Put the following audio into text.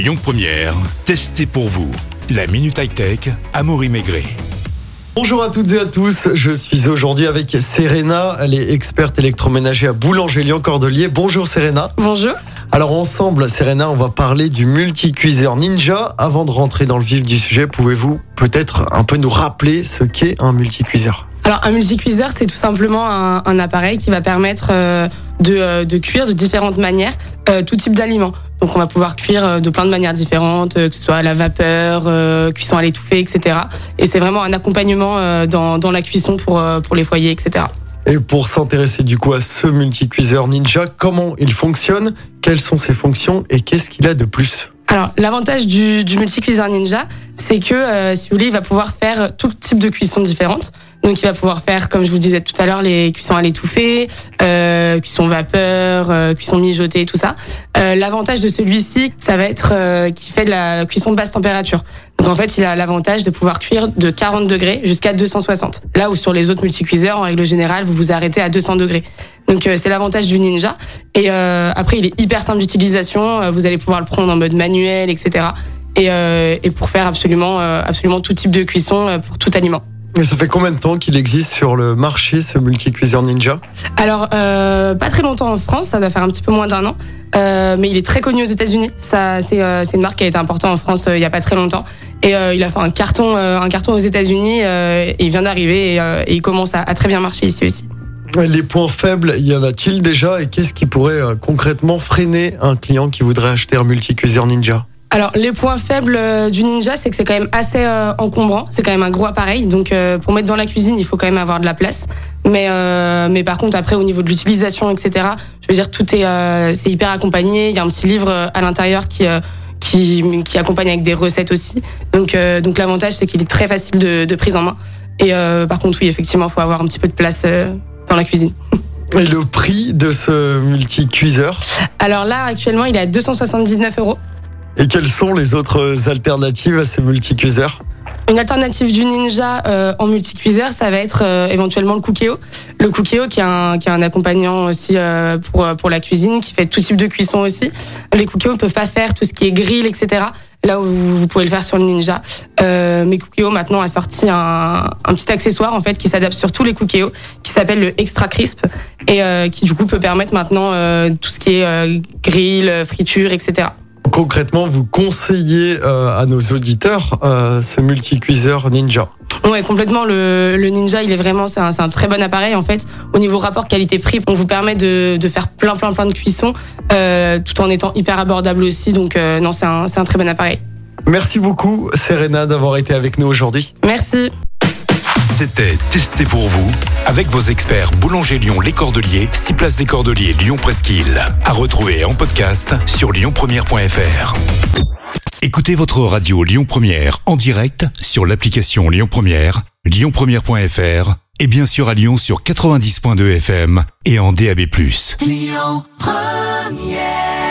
Lyon Première, testez pour vous. La Minute High Tech, Amaury Maigret. Bonjour à toutes et à tous, je suis aujourd'hui avec Serena, elle est experte électroménager à Boulanger-Lyon-Cordelier. Bonjour Serena. Bonjour. Alors ensemble, Serena, on va parler du multicuiseur Ninja. Avant de rentrer dans le vif du sujet, pouvez-vous peut-être un peu nous rappeler ce qu'est un multicuiseur? Alors un multicuiseur, c'est tout simplement un, un appareil qui va permettre euh, de, euh, de cuire de différentes manières euh, tout type d'aliments. Donc on va pouvoir cuire euh, de plein de manières différentes, euh, que ce soit à la vapeur, euh, cuisson à l'étouffée, etc. Et c'est vraiment un accompagnement euh, dans, dans la cuisson pour, euh, pour les foyers, etc. Et pour s'intéresser du coup à ce multicuiseur Ninja, comment il fonctionne, quelles sont ses fonctions et qu'est-ce qu'il a de plus? Alors l'avantage du, du multicuiseur Ninja, c'est que euh, si vous voulez, il va pouvoir faire tout type de cuisson différentes. Donc il va pouvoir faire, comme je vous disais tout à l'heure, les cuissons à l'étouffée, euh, cuisson vapeur, euh, cuisson mijotée, tout ça. Euh, L'avantage de celui-ci, ça va être euh, qu'il fait de la cuisson de basse température. Donc en fait, il a l'avantage de pouvoir cuire de 40 degrés jusqu'à 260. Là où sur les autres multicuiseurs, en règle générale, vous vous arrêtez à 200 degrés. Donc euh, c'est l'avantage du Ninja. Et euh, après, il est hyper simple d'utilisation. Vous allez pouvoir le prendre en mode manuel, etc. Et, et pour faire absolument, absolument tout type de cuisson pour tout aliment. Et ça fait combien de temps qu'il existe sur le marché ce multicuiseur Ninja? Alors, euh, pas très longtemps en France, ça doit faire un petit peu moins d'un an, euh, mais il est très connu aux États-Unis. Ça, c'est euh, c'est une marque qui a été importante en France il y a pas très longtemps, et il a fait un carton, un carton aux États-Unis. et il vient d'arriver et, et il commence à, à très bien marcher ici aussi. Les points faibles, y en a-t-il déjà? Et qu'est-ce qui pourrait concrètement freiner un client qui voudrait acheter un multicuiseur Ninja? Alors, les points faibles euh, du Ninja, c'est que c'est quand même assez euh, encombrant. C'est quand même un gros appareil, donc euh, pour mettre dans la cuisine, il faut quand même avoir de la place. Mais euh, mais par contre, après, au niveau de l'utilisation, etc. Je veux dire, tout est euh, c'est hyper accompagné. Il y a un petit livre à l'intérieur qui euh, qui qui accompagne avec des recettes aussi. Donc euh, donc l'avantage, c'est qu'il est très facile de, de prise en main. Et euh, par contre, oui, effectivement, il faut avoir un petit peu de place euh, dans la cuisine. Et le prix de ce multicuiseur? Alors là, actuellement, il est à 279 euros. Et quelles sont les autres alternatives à ce multicuiseur Une alternative du Ninja euh, en multicuiseur, ça va être euh, éventuellement le Cookéo. Le Cookéo qui est un qui est un accompagnant aussi euh, pour euh, pour la cuisine, qui fait tout type de cuisson aussi. Les Cookéo ne peuvent pas faire tout ce qui est grill, etc. Là où vous, pouvez le faire sur le Ninja. Euh, mais Cookéo maintenant a sorti un, un petit accessoire en fait qui s'adapte sur tous les Cookéo, qui s'appelle le Extra Crisp et euh, qui du coup peut permettre maintenant tout ce qui est grill, friture, etc. Concrètement, vous conseillez euh, à nos auditeurs euh, ce multicuiseur Ninja? Ouais, complètement. Le, le Ninja, il est vraiment, c'est un, très bon appareil en fait. Au niveau rapport qualité-prix, on vous permet de, de faire plein, plein, plein de cuissons, euh, tout en étant hyper abordable aussi. Donc euh, non, c'est un, c'est un très bon appareil. Merci beaucoup Serena d'avoir été avec nous aujourd'hui. Merci. C'était Testez pour vous avec vos experts Boulanger Lyon Les Cordeliers, 6 places des Cordeliers Lyon Presqu'île. À retrouver en podcast sur lyonpremière.fr. Écoutez votre radio Lyon Première en direct sur l'application Lyon Première, lyonpremière.fr et bien sûr à Lyon sur 90.2 FM et en DAB+. Lyon Première